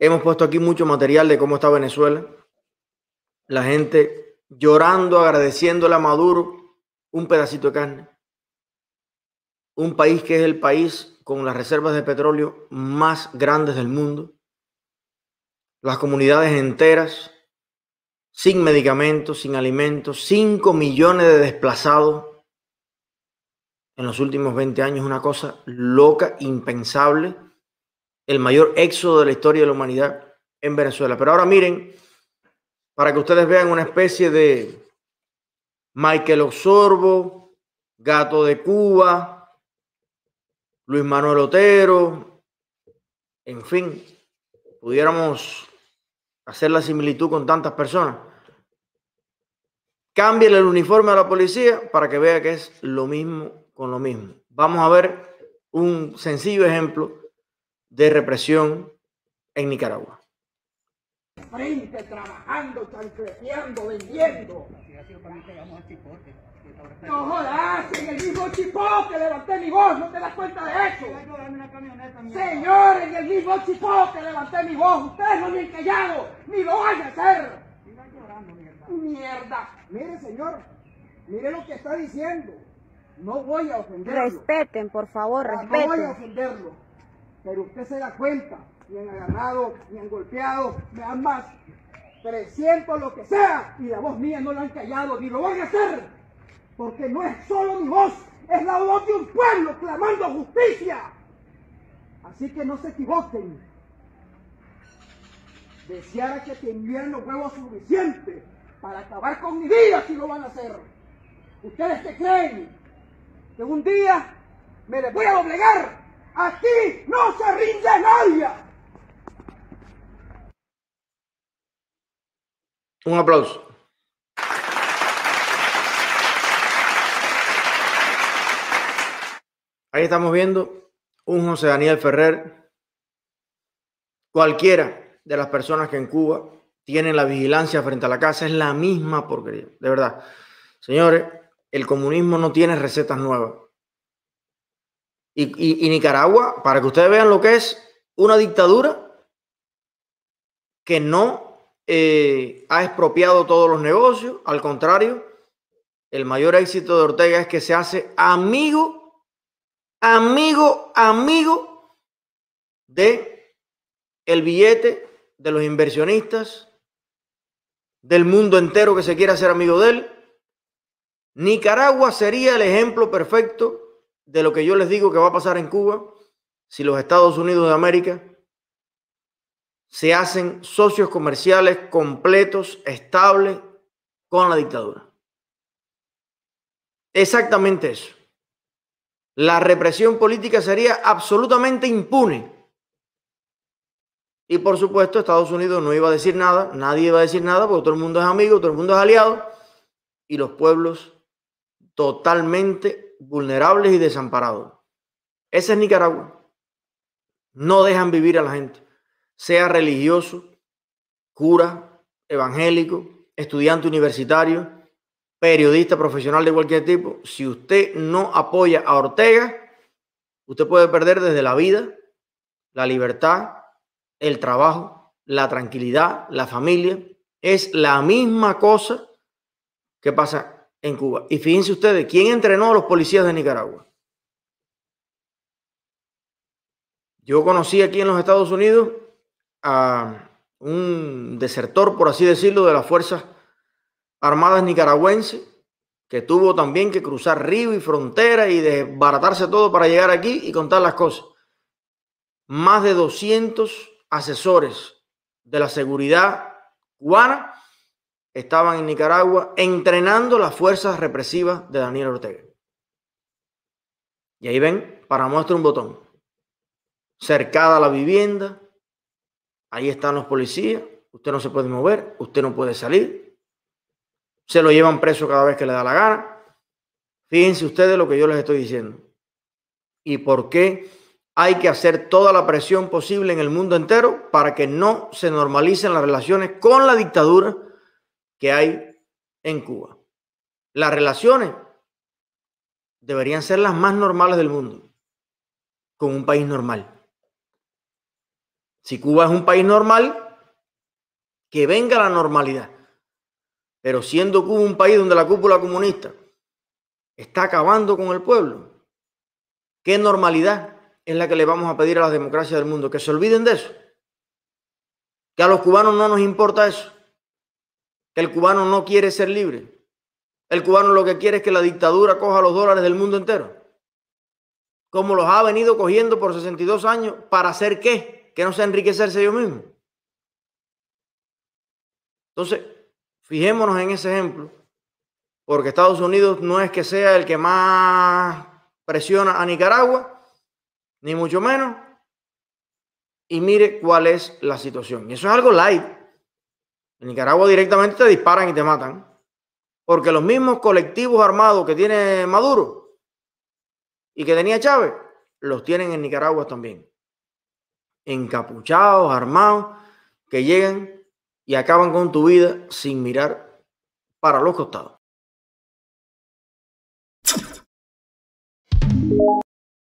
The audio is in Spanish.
Hemos puesto aquí mucho material de cómo está Venezuela. La gente llorando, agradeciéndole a Maduro un pedacito de carne. Un país que es el país con las reservas de petróleo más grandes del mundo. Las comunidades enteras sin medicamentos, sin alimentos, 5 millones de desplazados en los últimos 20 años, una cosa loca, impensable, el mayor éxodo de la historia de la humanidad en Venezuela. Pero ahora miren, para que ustedes vean una especie de Michael Osorbo, Gato de Cuba, Luis Manuel Otero, en fin, pudiéramos hacer la similitud con tantas personas. Cámbiale el uniforme a la policía para que vea que es lo mismo con lo mismo. Vamos a ver un sencillo ejemplo de represión en Nicaragua. Frente, trabajando, chancleteando, vendiendo. No jodas, en el mismo chipote levanté mi voz, ¿no te das cuenta de eso? Señor, en el mismo chipote levanté mi voz, ustedes no me han callado, ni lo van a hacer. Mierda. Mire, señor, mire lo que está diciendo. No voy a ofenderlo. Respeten, por favor, Ah, No voy a respeten. ofenderlo. Pero usted se da cuenta. Me han agarrado, me han golpeado, me han más 300 lo que sea. Y la voz mía no la han callado, ni lo van a hacer. Porque no es solo mi voz, es la voz de un pueblo clamando justicia. Así que no se equivoquen. Deseara que tendrían los huevos suficientes para acabar con mi vida si lo van a hacer. ¿Ustedes qué creen? Que un día me les voy a doblegar. Aquí no se rinde nadie. Un aplauso. Ahí estamos viendo un José Daniel Ferrer. Cualquiera de las personas que en Cuba tienen la vigilancia frente a la casa es la misma porquería. De verdad. Señores, el comunismo no tiene recetas nuevas. Y, Nicaragua, para que ustedes vean lo que es una dictadura que no eh, ha expropiado todos los negocios, al contrario, el mayor éxito de Ortega es que se hace amigo, amigo, amigo de el billete de los inversionistas, del mundo entero que se quiere hacer amigo de él. Nicaragua sería el ejemplo perfecto de lo que yo les digo que va a pasar en Cuba si los Estados Unidos de América se hacen socios comerciales completos, estables con la dictadura. Exactamente eso. La represión política sería absolutamente impune. Y por supuesto Estados Unidos no iba a decir nada, nadie iba a decir nada porque todo el mundo es amigo, todo el mundo es aliado y los pueblos totalmente vulnerables y desamparados. Ese es Nicaragua. No dejan vivir a la gente sea religioso, cura, evangélico, estudiante universitario, periodista profesional de cualquier tipo, si usted no apoya a Ortega, usted puede perder desde la vida, la libertad, el trabajo, la tranquilidad, la familia. Es la misma cosa que pasa en Cuba. Y fíjense ustedes, ¿quién entrenó a los policías de Nicaragua? Yo conocí aquí en los Estados Unidos a un desertor, por así decirlo, de las Fuerzas Armadas nicaragüenses, que tuvo también que cruzar río y frontera y desbaratarse todo para llegar aquí y contar las cosas. Más de 200 asesores de la seguridad cubana estaban en Nicaragua entrenando las fuerzas represivas de Daniel Ortega. Y ahí ven, para muestra un botón. Cercada la vivienda, Ahí están los policías. Usted no se puede mover, usted no puede salir. Se lo llevan preso cada vez que le da la gana. Fíjense ustedes lo que yo les estoy diciendo. Y por qué hay que hacer toda la presión posible en el mundo entero para que no se normalicen las relaciones con la dictadura que hay en Cuba. Las relaciones deberían ser las más normales del mundo con un país normal. Si Cuba es un país normal, que venga la normalidad. Pero siendo Cuba un país donde la cúpula comunista está acabando con el pueblo, ¿qué normalidad es la que le vamos a pedir a las democracias del mundo? Que se olviden de eso. Que a los cubanos no nos importa eso. El cubano no quiere ser libre. El cubano lo que quiere es que la dictadura coja los dólares del mundo entero. Como los ha venido cogiendo por 62 años, ¿para hacer qué? Que no sea enriquecerse ellos mismos. Entonces, fijémonos en ese ejemplo, porque Estados Unidos no es que sea el que más presiona a Nicaragua, ni mucho menos. Y mire cuál es la situación. Y eso es algo light. En Nicaragua directamente te disparan y te matan. Porque los mismos colectivos armados que tiene Maduro y que tenía Chávez, los tienen en Nicaragua también. Encapuchados, armados, que llegan y acaban con tu vida sin mirar para los costados.